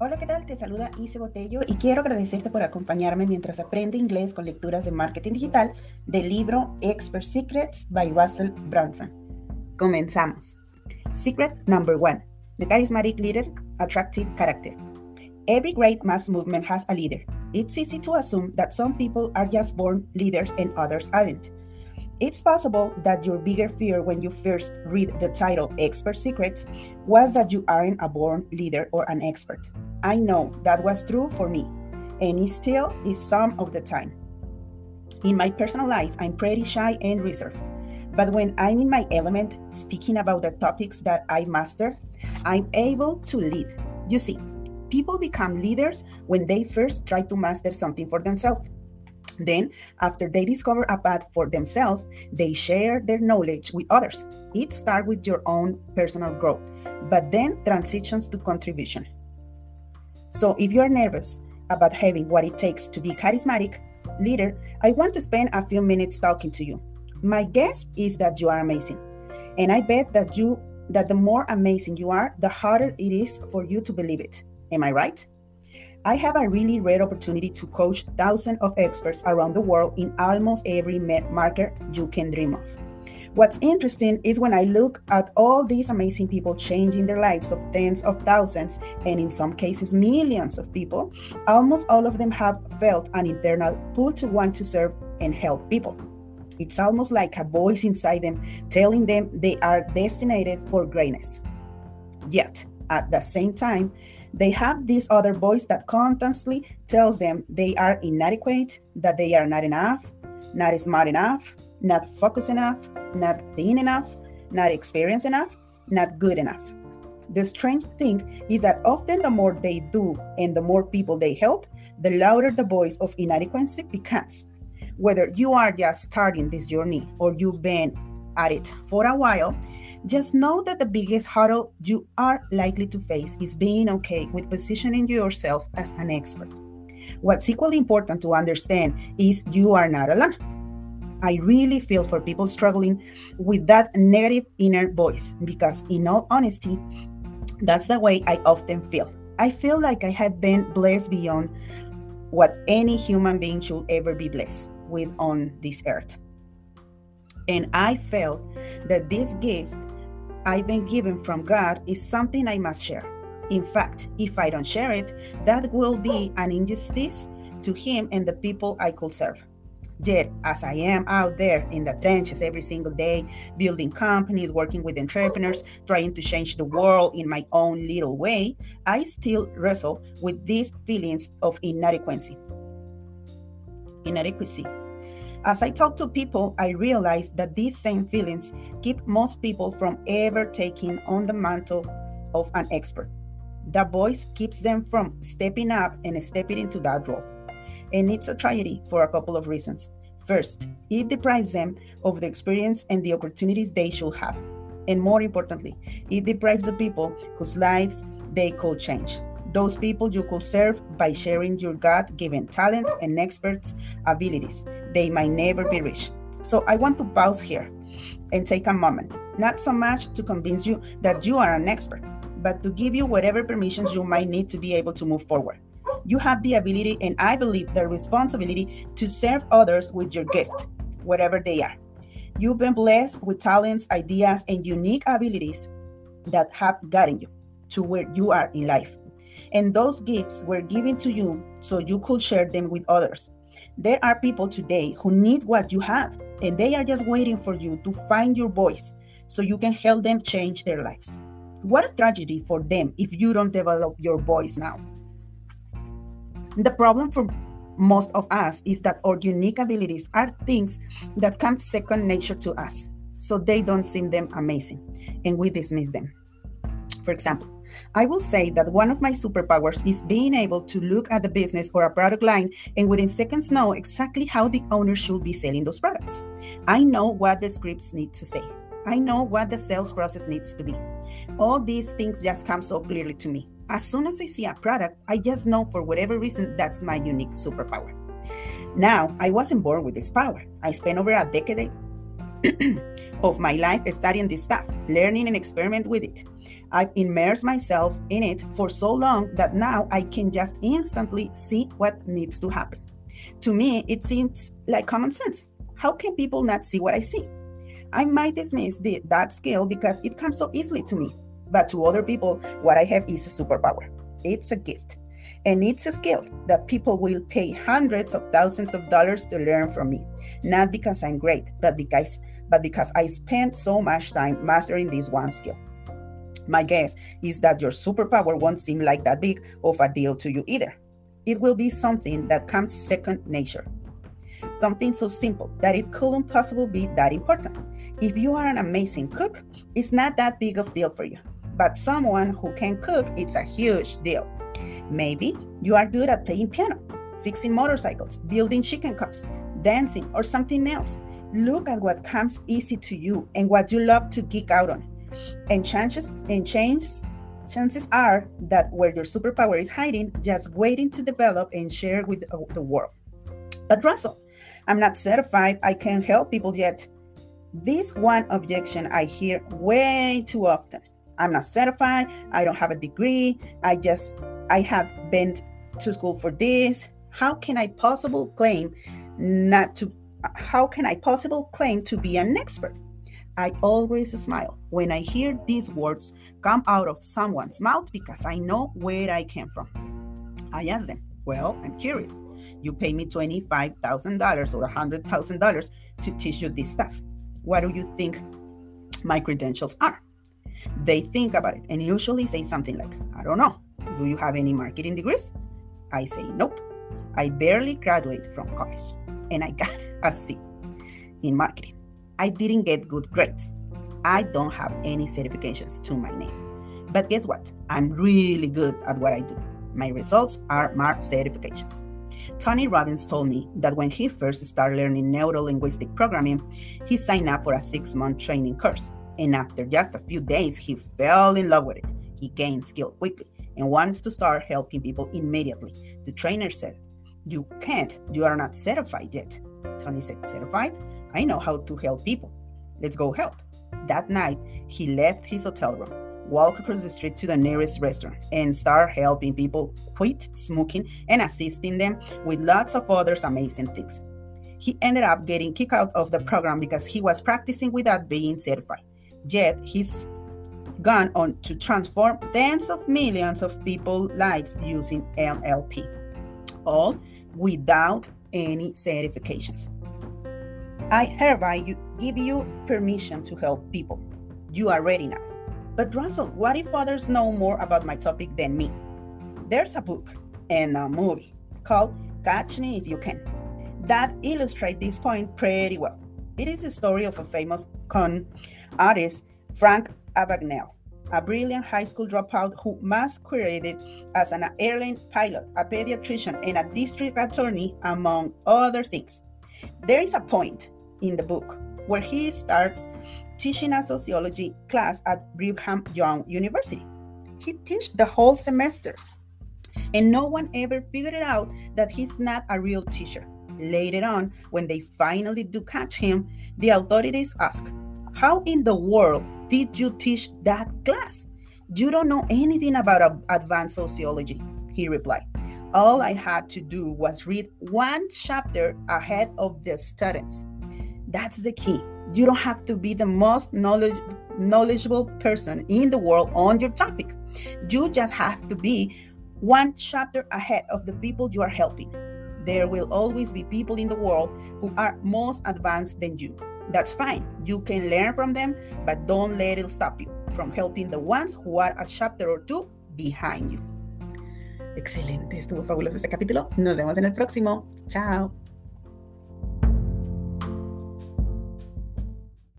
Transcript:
Hola, ¿qué tal? Te saluda Ise Botello y quiero agradecerte por acompañarme mientras aprende inglés con lecturas de marketing digital del libro Expert Secrets by Russell Brunson. Comenzamos. Secret number one The charismatic leader, attractive character. Every great mass movement has a leader. It's easy to assume that some people are just born leaders and others aren't. It's possible that your bigger fear when you first read the title Expert Secrets was that you aren't a born leader or an expert. I know that was true for me, and it still is some of the time. In my personal life, I'm pretty shy and reserved. But when I'm in my element, speaking about the topics that I master, I'm able to lead. You see, people become leaders when they first try to master something for themselves. Then, after they discover a path for themselves, they share their knowledge with others. It starts with your own personal growth, but then transitions to contribution. So, if you are nervous about having what it takes to be a charismatic leader, I want to spend a few minutes talking to you. My guess is that you are amazing, and I bet that you that the more amazing you are, the harder it is for you to believe it. Am I right? I have a really rare opportunity to coach thousands of experts around the world in almost every market you can dream of. What's interesting is when I look at all these amazing people changing their lives of tens of thousands, and in some cases, millions of people, almost all of them have felt an internal pull to want to serve and help people. It's almost like a voice inside them telling them they are destined for greatness. Yet, at the same time, they have this other voice that constantly tells them they are inadequate, that they are not enough, not smart enough, not focused enough, not thin enough, not experienced enough, not good enough. The strange thing is that often the more they do and the more people they help, the louder the voice of inadequacy becomes. Whether you are just starting this journey or you've been at it for a while, just know that the biggest hurdle you are likely to face is being okay with positioning yourself as an expert. What's equally important to understand is you are not alone. I really feel for people struggling with that negative inner voice because, in all honesty, that's the way I often feel. I feel like I have been blessed beyond what any human being should ever be blessed with on this earth. And I felt that this gift I've been given from God is something I must share. In fact, if I don't share it, that will be an injustice to Him and the people I could serve. Yet, as I am out there in the trenches every single day, building companies, working with entrepreneurs, trying to change the world in my own little way, I still wrestle with these feelings of inadequacy. Inadequacy. As I talk to people, I realize that these same feelings keep most people from ever taking on the mantle of an expert. That voice keeps them from stepping up and stepping into that role. And it's a tragedy for a couple of reasons. First, it deprives them of the experience and the opportunities they should have. And more importantly, it deprives the people whose lives they could change those people you could serve by sharing your God given talents and experts' abilities. They might never be rich. So I want to pause here and take a moment, not so much to convince you that you are an expert, but to give you whatever permissions you might need to be able to move forward. You have the ability, and I believe the responsibility, to serve others with your gift, whatever they are. You've been blessed with talents, ideas, and unique abilities that have gotten you to where you are in life. And those gifts were given to you so you could share them with others. There are people today who need what you have, and they are just waiting for you to find your voice so you can help them change their lives. What a tragedy for them if you don't develop your voice now. The problem for most of us is that our unique abilities are things that come second nature to us, so they don't seem them amazing, and we dismiss them. For example, I will say that one of my superpowers is being able to look at the business or a product line and within seconds know exactly how the owner should be selling those products. I know what the scripts need to say. I know what the sales process needs to be. All these things just come so clearly to me. As soon as I see a product, I just know for whatever reason that's my unique superpower. Now, I wasn't born with this power. I spent over a decade of my life studying this stuff, learning and experiment with it. I've immersed myself in it for so long that now I can just instantly see what needs to happen. To me, it seems like common sense. How can people not see what I see? I might dismiss the, that skill because it comes so easily to me. But to other people, what I have is a superpower. It's a gift. And it's a skill that people will pay hundreds of thousands of dollars to learn from me. Not because I'm great, but because but because I spent so much time mastering this one skill. My guess is that your superpower won't seem like that big of a deal to you either. It will be something that comes second nature. Something so simple that it couldn't possibly be that important. If you are an amazing cook, it's not that big of a deal for you. But someone who can cook, it's a huge deal. Maybe you are good at playing piano, fixing motorcycles, building chicken cups, dancing, or something else. Look at what comes easy to you and what you love to geek out on. And chances and changes chances are that where your superpower is hiding, just waiting to develop and share with the world. But Russell, I'm not certified. I can't help people yet. This one objection I hear way too often. I'm not certified. I don't have a degree. I just, I have been to school for this. How can I possibly claim not to, how can I possibly claim to be an expert? I always smile when I hear these words come out of someone's mouth because I know where I came from. I ask them, Well, I'm curious. You pay me $25,000 or $100,000 to teach you this stuff. What do you think my credentials are? They think about it and usually say something like, I don't know. Do you have any marketing degrees? I say, Nope. I barely graduated from college and I got a C in marketing. I didn't get good grades. I don't have any certifications to my name. But guess what? I'm really good at what I do. My results are my certifications. Tony Robbins told me that when he first started learning neuro linguistic programming, he signed up for a six month training course. And after just a few days, he fell in love with it. He gained skill quickly and wants to start helping people immediately. The trainer said, You can't, you are not certified yet. Tony said, Certified? I know how to help people. Let's go help. That night, he left his hotel room, walked across the street to the nearest restaurant, and started helping people quit smoking and assisting them with lots of other amazing things. He ended up getting kicked out of the program because he was practicing without being certified. Yet, he's gone on to transform tens of millions of people's lives using NLP, all without any certifications. I hereby give you permission to help people. You are ready now. But Russell, what if others know more about my topic than me? There's a book and a movie called Catch Me If You Can that illustrate this point pretty well. It is the story of a famous con artist, Frank Abagnale, a brilliant high school dropout who masqueraded as an airline pilot, a pediatrician, and a district attorney, among other things. There is a point in the book, where he starts teaching a sociology class at Brigham Young University. He teaches the whole semester, and no one ever figured out that he's not a real teacher. Later on, when they finally do catch him, the authorities ask, How in the world did you teach that class? You don't know anything about advanced sociology, he replied. All I had to do was read one chapter ahead of the students. That's the key. You don't have to be the most knowledge, knowledgeable person in the world on your topic. You just have to be one chapter ahead of the people you are helping. There will always be people in the world who are most advanced than you. That's fine. You can learn from them, but don't let it stop you from helping the ones who are a chapter or two behind you. Excelente, estuvo fabuloso este capítulo. Nos vemos en el próximo. Chao.